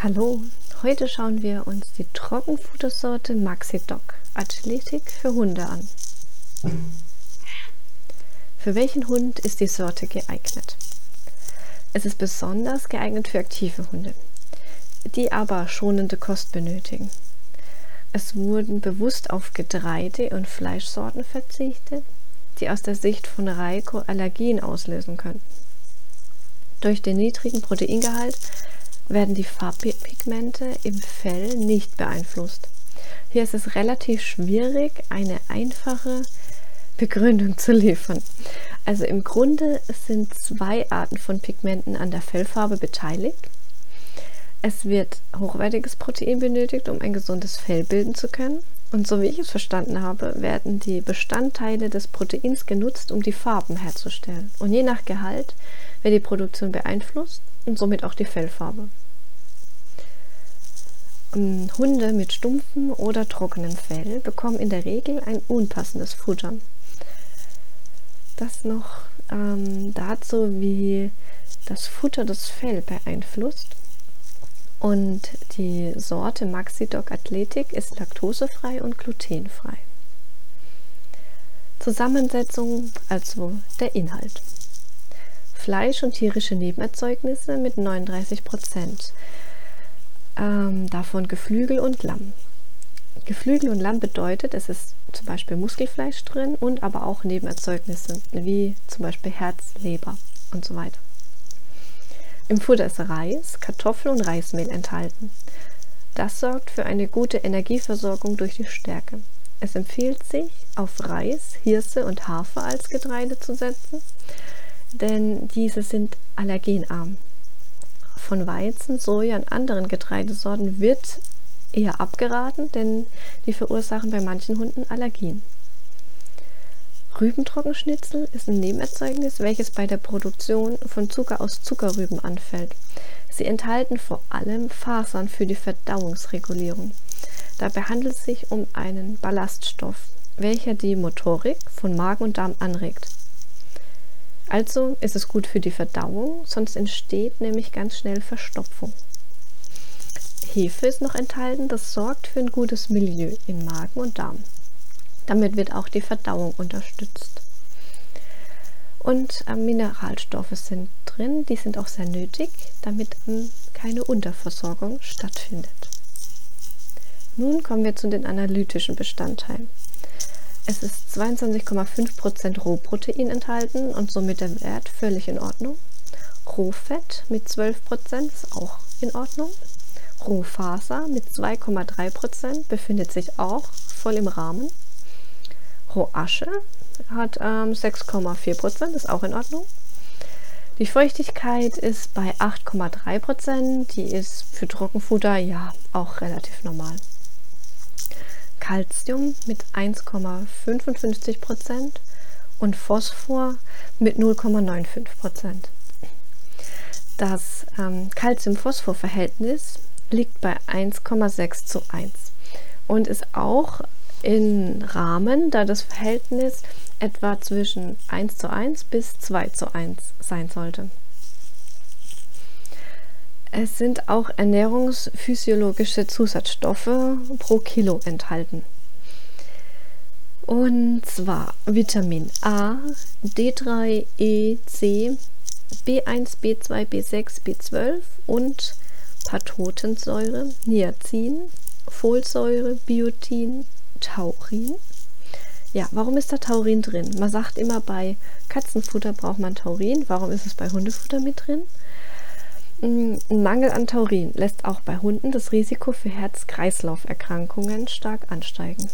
Hallo, heute schauen wir uns die Trockenfuttersorte Maxidoc Athletik für Hunde an. Für welchen Hund ist die Sorte geeignet? Es ist besonders geeignet für aktive Hunde, die aber schonende Kost benötigen. Es wurden bewusst auf Getreide- und Fleischsorten verzichtet, die aus der Sicht von Reiko Allergien auslösen könnten. Durch den niedrigen Proteingehalt werden die Farbpigmente im Fell nicht beeinflusst. Hier ist es relativ schwierig, eine einfache Begründung zu liefern. Also im Grunde sind zwei Arten von Pigmenten an der Fellfarbe beteiligt. Es wird hochwertiges Protein benötigt, um ein gesundes Fell bilden zu können. Und so wie ich es verstanden habe, werden die Bestandteile des Proteins genutzt, um die Farben herzustellen. Und je nach Gehalt wird die Produktion beeinflusst und somit auch die Fellfarbe. Ähm, Hunde mit stumpfem oder trockenem Fell bekommen in der Regel ein unpassendes Futter. Das noch ähm, dazu, wie das Futter das Fell beeinflusst. Und die Sorte Maxidoc Athletic ist laktosefrei und glutenfrei. Zusammensetzung, also der Inhalt. Fleisch und tierische Nebenerzeugnisse mit 39 Prozent. Ähm, davon Geflügel und Lamm. Geflügel und Lamm bedeutet, es ist zum Beispiel Muskelfleisch drin und aber auch Nebenerzeugnisse wie zum Beispiel Herz, Leber und so weiter. Im Futter ist Reis, Kartoffel und Reismehl enthalten. Das sorgt für eine gute Energieversorgung durch die Stärke. Es empfiehlt sich, auf Reis, Hirse und Hafer als Getreide zu setzen, denn diese sind allergenarm. Von Weizen, Soja und anderen Getreidesorten wird eher abgeraten, denn die verursachen bei manchen Hunden Allergien. Rübentrockenschnitzel ist ein Nebenerzeugnis, welches bei der Produktion von Zucker aus Zuckerrüben anfällt. Sie enthalten vor allem Fasern für die Verdauungsregulierung. Dabei handelt es sich um einen Ballaststoff, welcher die Motorik von Magen und Darm anregt. Also ist es gut für die Verdauung, sonst entsteht nämlich ganz schnell Verstopfung. Hefe ist noch enthalten, das sorgt für ein gutes Milieu in Magen und Darm. Damit wird auch die Verdauung unterstützt. Und äh, Mineralstoffe sind drin, die sind auch sehr nötig, damit ähm, keine Unterversorgung stattfindet. Nun kommen wir zu den analytischen Bestandteilen. Es ist 22,5% Rohprotein enthalten und somit der Wert völlig in Ordnung. Rohfett mit 12% ist auch in Ordnung. Rohfaser mit 2,3% befindet sich auch voll im Rahmen. Rohasche hat ähm, 6,4 Prozent, ist auch in Ordnung. Die Feuchtigkeit ist bei 8,3 Prozent, die ist für Trockenfutter ja auch relativ normal. Calcium mit 1,55 Prozent und Phosphor mit 0,95 Prozent. Das ähm, Calcium-Phosphor-Verhältnis liegt bei 1,6 zu 1 und ist auch in Rahmen, da das Verhältnis etwa zwischen 1 zu 1 bis 2 zu 1 sein sollte. Es sind auch ernährungsphysiologische Zusatzstoffe pro Kilo enthalten. Und zwar Vitamin A, D3, E, C, B1, B2, B6, B12 und Patotensäure, Niacin, Folsäure, Biotin, Taurin. Ja, warum ist da Taurin drin? Man sagt immer, bei Katzenfutter braucht man Taurin. Warum ist es bei Hundefutter mit drin? Mm, ein Mangel an Taurin lässt auch bei Hunden das Risiko für Herz-Kreislauf-Erkrankungen stark ansteigen.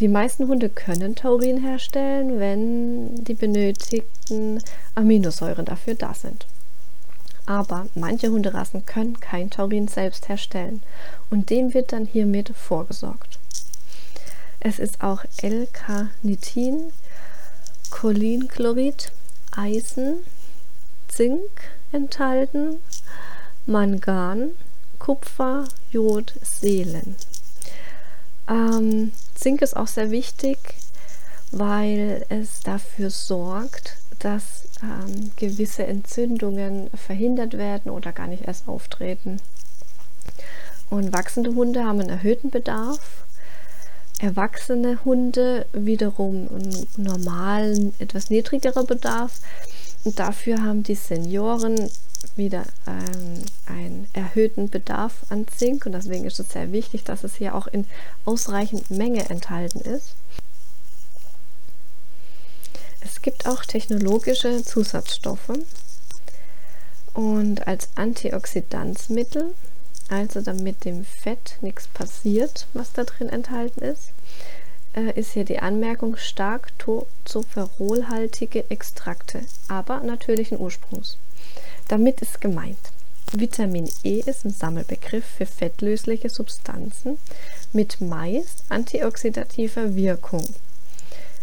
Die meisten Hunde können Taurin herstellen, wenn die benötigten Aminosäuren dafür da sind. Aber manche Hunderassen können kein Taurin selbst herstellen und dem wird dann hiermit vorgesorgt. Es ist auch L-Carnitin, Cholinchlorid, Eisen, Zink enthalten, Mangan, Kupfer, Jod, Selen. Ähm, Zink ist auch sehr wichtig, weil es dafür sorgt, dass ähm, gewisse Entzündungen verhindert werden oder gar nicht erst auftreten. Und wachsende Hunde haben einen erhöhten Bedarf. Erwachsene Hunde wiederum einen normalen, etwas niedrigerer Bedarf. Dafür haben die Senioren wieder ähm, einen erhöhten Bedarf an Zink. Und deswegen ist es sehr wichtig, dass es hier auch in ausreichend Menge enthalten ist. Es gibt auch technologische Zusatzstoffe und als Antioxidanzmittel, also damit dem Fett nichts passiert, was da drin enthalten ist, ist hier die Anmerkung stark tocopherolhaltige Extrakte, aber natürlichen Ursprungs. Damit ist gemeint, Vitamin E ist ein Sammelbegriff für fettlösliche Substanzen mit meist antioxidativer Wirkung.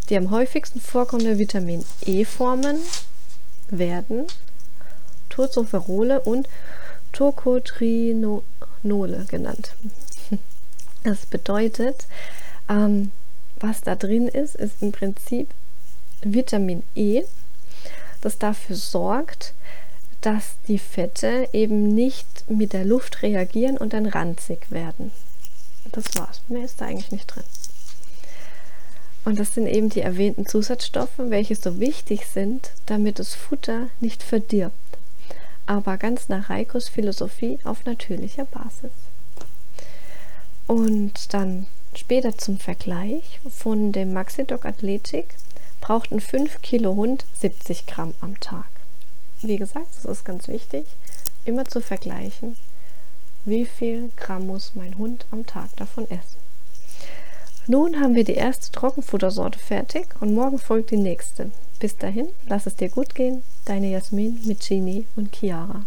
Die am häufigsten vorkommenden Vitamin E-Formen werden Tocopherole und Tocotrinole genannt. Das bedeutet, ähm, was da drin ist, ist im Prinzip Vitamin E, das dafür sorgt, dass die Fette eben nicht mit der Luft reagieren und dann ranzig werden. Das war's. Mehr ist da eigentlich nicht drin. Und das sind eben die erwähnten Zusatzstoffe, welche so wichtig sind, damit das Futter nicht verdirbt. Aber ganz nach Reikos Philosophie auf natürlicher Basis. Und dann später zum Vergleich von dem Maxidoc Athletic braucht ein 5 Kilo Hund 70 Gramm am Tag. Wie gesagt, das ist ganz wichtig, immer zu vergleichen, wie viel Gramm muss mein Hund am Tag davon essen. Nun haben wir die erste Trockenfuttersorte fertig und morgen folgt die nächste. Bis dahin, lass es dir gut gehen. Deine Jasmin mit Genie und Chiara.